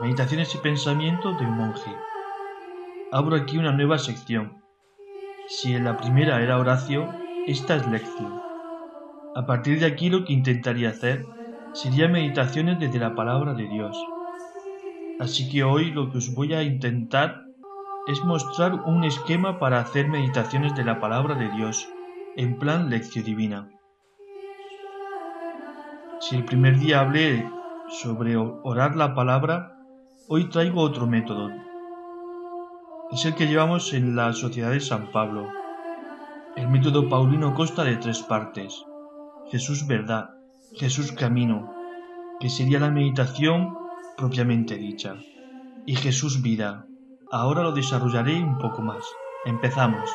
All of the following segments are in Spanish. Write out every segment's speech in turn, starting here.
Meditaciones y Pensamientos de un monje. Abro aquí una nueva sección. Si en la primera era Horacio, esta es lección. A partir de aquí lo que intentaría hacer sería meditaciones desde la palabra de Dios. Así que hoy lo que os voy a intentar es mostrar un esquema para hacer meditaciones de la palabra de Dios en plan lección divina. Si el primer día hablé sobre orar la palabra, hoy traigo otro método. Es el que llevamos en la Sociedad de San Pablo. El método paulino consta de tres partes. Jesús verdad, Jesús camino, que sería la meditación propiamente dicha, y Jesús vida. Ahora lo desarrollaré un poco más. Empezamos.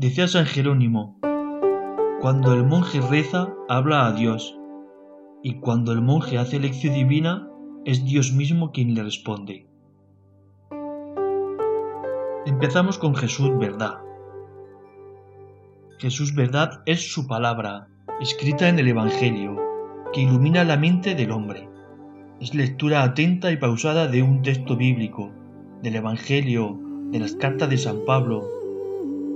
Decía San Jerónimo, cuando el monje reza, habla a Dios, y cuando el monje hace lección divina, es Dios mismo quien le responde. Empezamos con Jesús verdad. Jesús verdad es su palabra, escrita en el Evangelio, que ilumina la mente del hombre. Es lectura atenta y pausada de un texto bíblico, del Evangelio, de las cartas de San Pablo,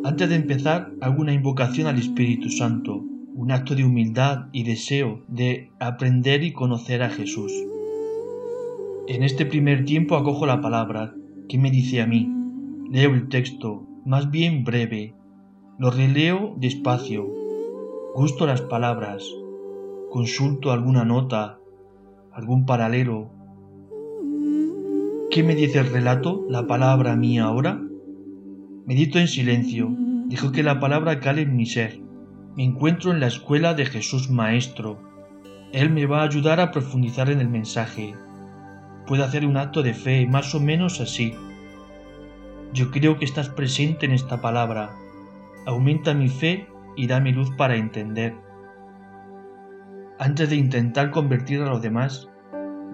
antes de empezar, hago una invocación al Espíritu Santo, un acto de humildad y deseo de aprender y conocer a Jesús. En este primer tiempo acojo la palabra, que me dice a mí. Leo el texto, más bien breve, lo releo despacio, gusto las palabras, consulto alguna nota, algún paralelo. ¿Qué me dice el relato, la palabra mía ahora? Medito en silencio, dejo que la palabra cale en mi ser. Me encuentro en la escuela de Jesús Maestro. Él me va a ayudar a profundizar en el mensaje. Puedo hacer un acto de fe más o menos así. Yo creo que estás presente en esta palabra. Aumenta mi fe y dame luz para entender. Antes de intentar convertir a los demás,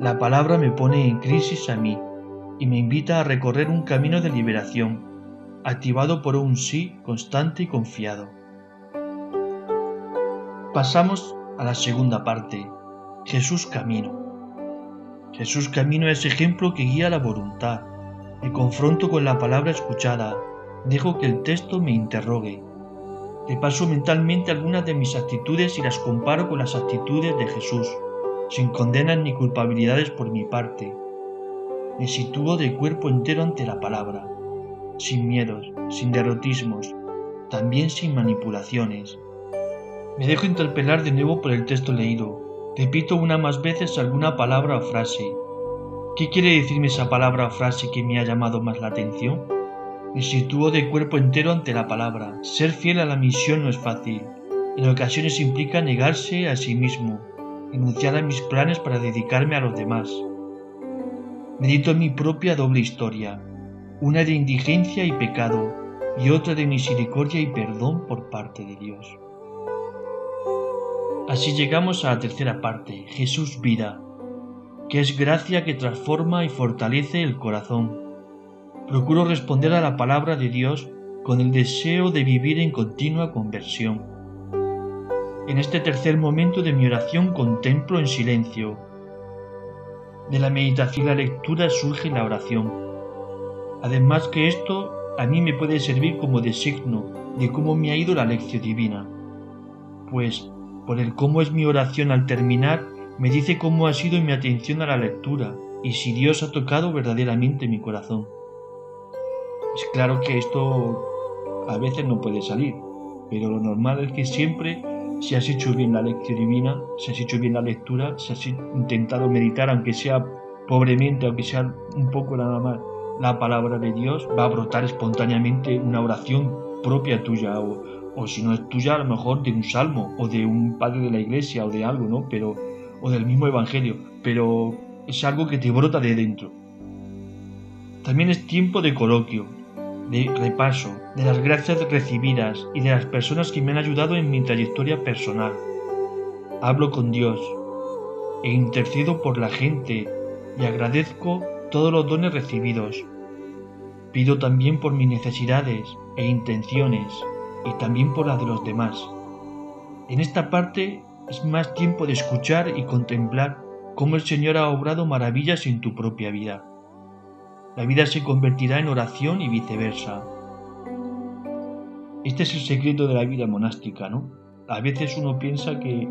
la palabra me pone en crisis a mí y me invita a recorrer un camino de liberación activado por un sí constante y confiado. Pasamos a la segunda parte, Jesús Camino. Jesús Camino es ejemplo que guía la voluntad. Me confronto con la palabra escuchada, dejo que el texto me interrogue. paso mentalmente algunas de mis actitudes y las comparo con las actitudes de Jesús, sin condenas ni culpabilidades por mi parte. Me sitúo de cuerpo entero ante la palabra sin miedos, sin derrotismos, también sin manipulaciones. Me dejo interpelar de nuevo por el texto leído. Repito una más veces alguna palabra o frase. ¿Qué quiere decirme esa palabra o frase que me ha llamado más la atención? Me sitúo de cuerpo entero ante la palabra. Ser fiel a la misión no es fácil. En ocasiones implica negarse a sí mismo, enunciar a mis planes para dedicarme a los demás. Medito en mi propia doble historia, una de indigencia y pecado y otra de misericordia y perdón por parte de Dios. Así llegamos a la tercera parte, Jesús vida, que es gracia que transforma y fortalece el corazón. Procuro responder a la palabra de Dios con el deseo de vivir en continua conversión. En este tercer momento de mi oración contemplo en silencio. De la meditación y la lectura surge la oración Además que esto a mí me puede servir como designo de cómo me ha ido la lección divina, pues por el cómo es mi oración al terminar me dice cómo ha sido mi atención a la lectura y si Dios ha tocado verdaderamente mi corazón. Es claro que esto a veces no puede salir, pero lo normal es que siempre si has hecho bien la lección divina, si has hecho bien la lectura, si has intentado meditar, aunque sea pobremente, aunque sea un poco nada más, la palabra de Dios, va a brotar espontáneamente una oración propia tuya, o, si no es tuya, a lo mejor de un salmo, o de un padre de la iglesia, o de algo, ¿no? Pero, o del mismo evangelio, pero es algo que te brota de dentro. También es tiempo de coloquio, de repaso, de las gracias recibidas y de las personas que me han ayudado en mi trayectoria personal. Hablo con Dios e intercedo por la gente y agradezco todos los dones recibidos. Pido también por mis necesidades e intenciones y también por las de los demás. En esta parte es más tiempo de escuchar y contemplar cómo el Señor ha obrado maravillas en tu propia vida. La vida se convertirá en oración y viceversa. Este es el secreto de la vida monástica, ¿no? A veces uno piensa que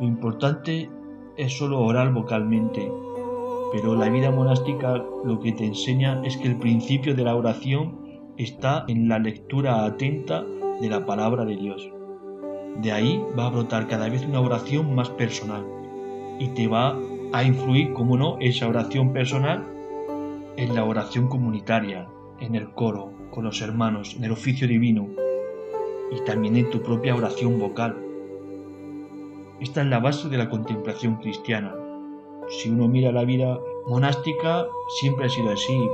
lo importante es solo orar vocalmente, pero la vida monástica lo que te enseña es que el principio de la oración está en la lectura atenta de la palabra de Dios. De ahí va a brotar cada vez una oración más personal y te va a influir, como no, esa oración personal en la oración comunitaria, en el coro, con los hermanos, en el oficio divino y también en tu propia oración vocal. Esta es la base de la contemplación cristiana, si uno mira la vida monástica, siempre ha sido así.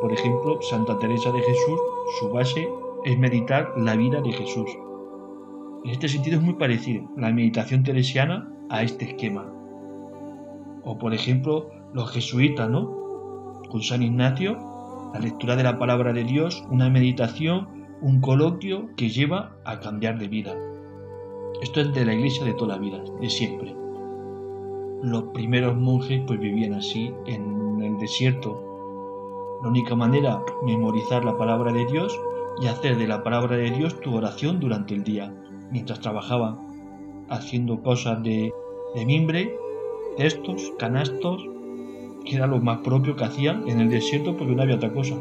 Por ejemplo, Santa Teresa de Jesús, su base es meditar la vida de Jesús. En este sentido es muy parecido la meditación teresiana a este esquema. O por ejemplo, los jesuitas, ¿no? Con San Ignacio, la lectura de la palabra de Dios, una meditación, un coloquio que lleva a cambiar de vida. Esto es de la iglesia de toda la vida, de siempre los primeros monjes pues vivían así en el desierto. La única manera, memorizar la palabra de Dios y hacer de la palabra de Dios tu oración durante el día, mientras trabajaban, haciendo cosas de, de mimbre, textos, canastos, que era lo más propio que hacían en el desierto porque no había otra cosa.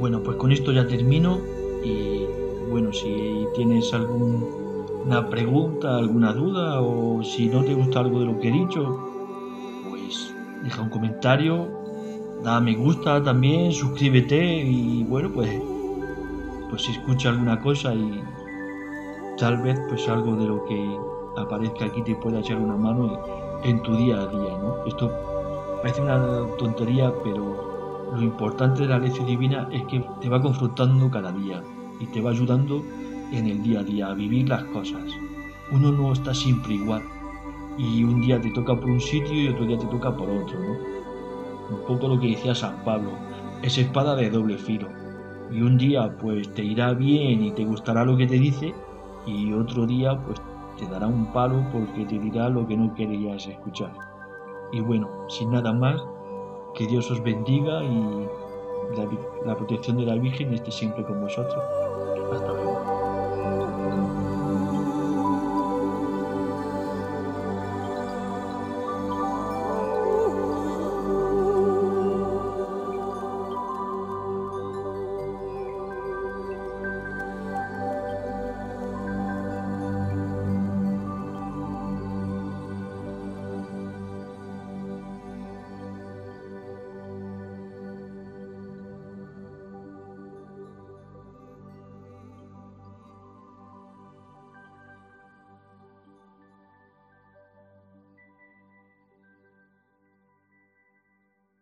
Bueno, pues con esto ya termino y bueno, si tienes algún una pregunta, alguna duda o si no te gusta algo de lo que he dicho, pues deja un comentario, da me gusta también, suscríbete y bueno, pues pues escucha alguna cosa y tal vez pues algo de lo que aparezca aquí te pueda echar una mano en tu día a día, ¿no? Esto parece una tontería, pero lo importante de la lección divina es que te va confrontando cada día y te va ayudando en el día a día, a vivir las cosas. Uno no está siempre igual y un día te toca por un sitio y otro día te toca por otro, ¿no? Un poco lo que decía San Pablo, es espada de doble filo. Y un día pues te irá bien y te gustará lo que te dice y otro día pues te dará un palo porque te dirá lo que no querías escuchar. Y bueno, sin nada más, que Dios os bendiga y la, protección de la Virgen esté siempre con vosotros. Hasta.